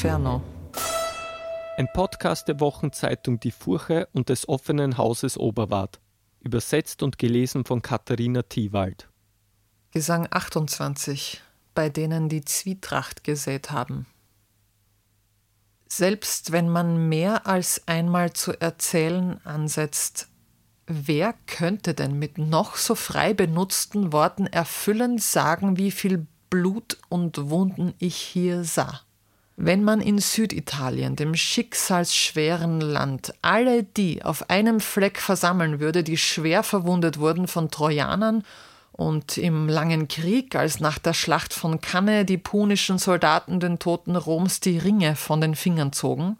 Inferno. Ein Podcast der Wochenzeitung Die Furche und des offenen Hauses Oberwart. Übersetzt und gelesen von Katharina Thiewald. Gesang 28, bei denen die Zwietracht gesät haben. Selbst wenn man mehr als einmal zu erzählen ansetzt, wer könnte denn mit noch so frei benutzten Worten erfüllend sagen, wie viel Blut und Wunden ich hier sah? Wenn man in Süditalien, dem schicksalsschweren Land, alle die auf einem Fleck versammeln würde, die schwer verwundet wurden von Trojanern und im langen Krieg, als nach der Schlacht von Cannae die punischen Soldaten den Toten Roms die Ringe von den Fingern zogen,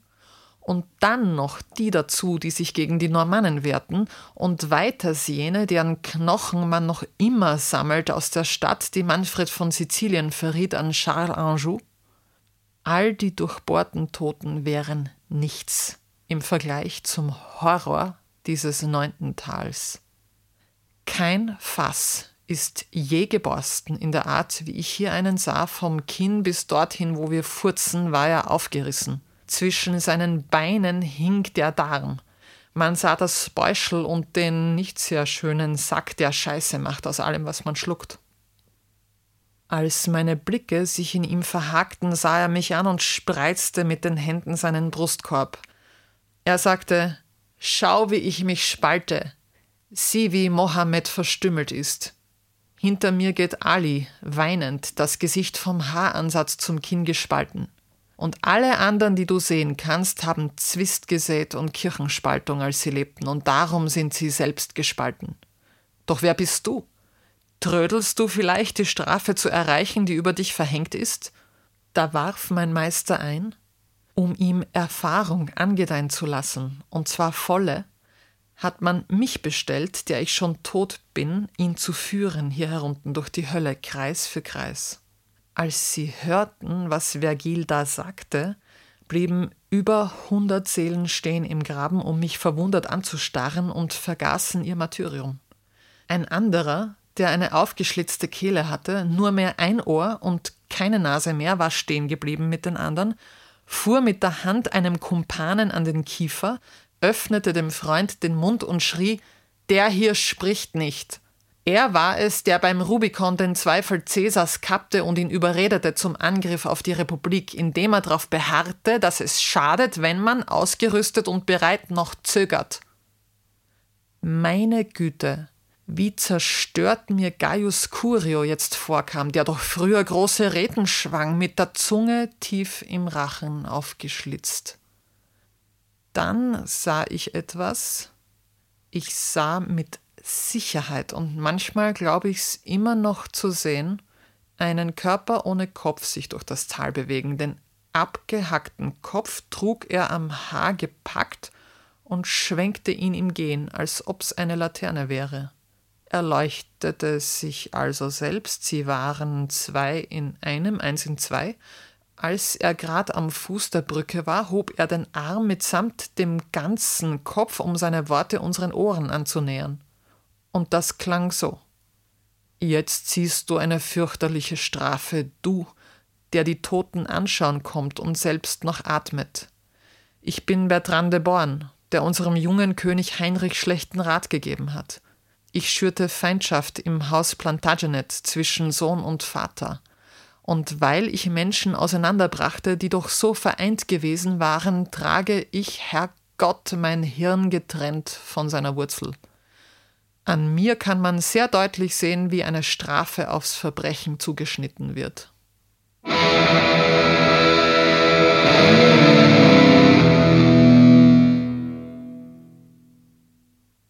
und dann noch die dazu, die sich gegen die Normannen wehrten, und weiters jene, deren Knochen man noch immer sammelt aus der Stadt, die Manfred von Sizilien verriet an Charles Anjou, All die durchbohrten Toten wären nichts im Vergleich zum Horror dieses neunten Tals. Kein Fass ist je geborsten in der Art, wie ich hier einen sah, vom Kinn bis dorthin, wo wir furzen, war er aufgerissen. Zwischen seinen Beinen hing der Darm. Man sah das Beuschel und den nicht sehr schönen Sack, der Scheiße macht aus allem, was man schluckt. Als meine Blicke sich in ihm verhakten, sah er mich an und spreizte mit den Händen seinen Brustkorb. Er sagte, Schau, wie ich mich spalte. Sieh, wie Mohammed verstümmelt ist. Hinter mir geht Ali, weinend, das Gesicht vom Haaransatz zum Kinn gespalten. Und alle anderen, die du sehen kannst, haben Zwist gesät und Kirchenspaltung, als sie lebten, und darum sind sie selbst gespalten. Doch wer bist du? Trödelst du vielleicht, die Strafe zu erreichen, die über dich verhängt ist? Da warf mein Meister ein, um ihm Erfahrung angedeihen zu lassen, und zwar volle, hat man mich bestellt, der ich schon tot bin, ihn zu führen hier herunten durch die Hölle, Kreis für Kreis. Als sie hörten, was Vergil da sagte, blieben über hundert Seelen stehen im Graben, um mich verwundert anzustarren und vergaßen ihr Martyrium. Ein anderer, der eine aufgeschlitzte Kehle hatte, nur mehr ein Ohr und keine Nase mehr, war stehen geblieben mit den anderen, fuhr mit der Hand einem Kumpanen an den Kiefer, öffnete dem Freund den Mund und schrie Der hier spricht nicht. Er war es, der beim Rubikon den Zweifel Cäsars kappte und ihn überredete zum Angriff auf die Republik, indem er darauf beharrte, dass es schadet, wenn man ausgerüstet und bereit noch zögert. Meine Güte, wie zerstört mir Gaius Curio jetzt vorkam, der doch früher große Reden schwang, mit der Zunge tief im Rachen aufgeschlitzt. Dann sah ich etwas, ich sah mit Sicherheit und manchmal glaube ich's immer noch zu sehen, einen Körper ohne Kopf sich durch das Tal bewegen, den abgehackten Kopf trug er am Haar gepackt und schwenkte ihn im Gehen, als ob's eine Laterne wäre erleuchtete sich also selbst, sie waren zwei in einem, eins in zwei. Als er grad am Fuß der Brücke war, hob er den Arm mitsamt dem ganzen Kopf, um seine Worte unseren Ohren anzunähern. Und das klang so. Jetzt siehst du eine fürchterliche Strafe, du, der die Toten anschauen kommt und selbst noch atmet. Ich bin Bertrand de Born, der unserem jungen König Heinrich schlechten Rat gegeben hat. Ich schürte Feindschaft im Haus Plantagenet zwischen Sohn und Vater. Und weil ich Menschen auseinanderbrachte, die doch so vereint gewesen waren, trage ich, Herrgott, mein Hirn getrennt von seiner Wurzel. An mir kann man sehr deutlich sehen, wie eine Strafe aufs Verbrechen zugeschnitten wird.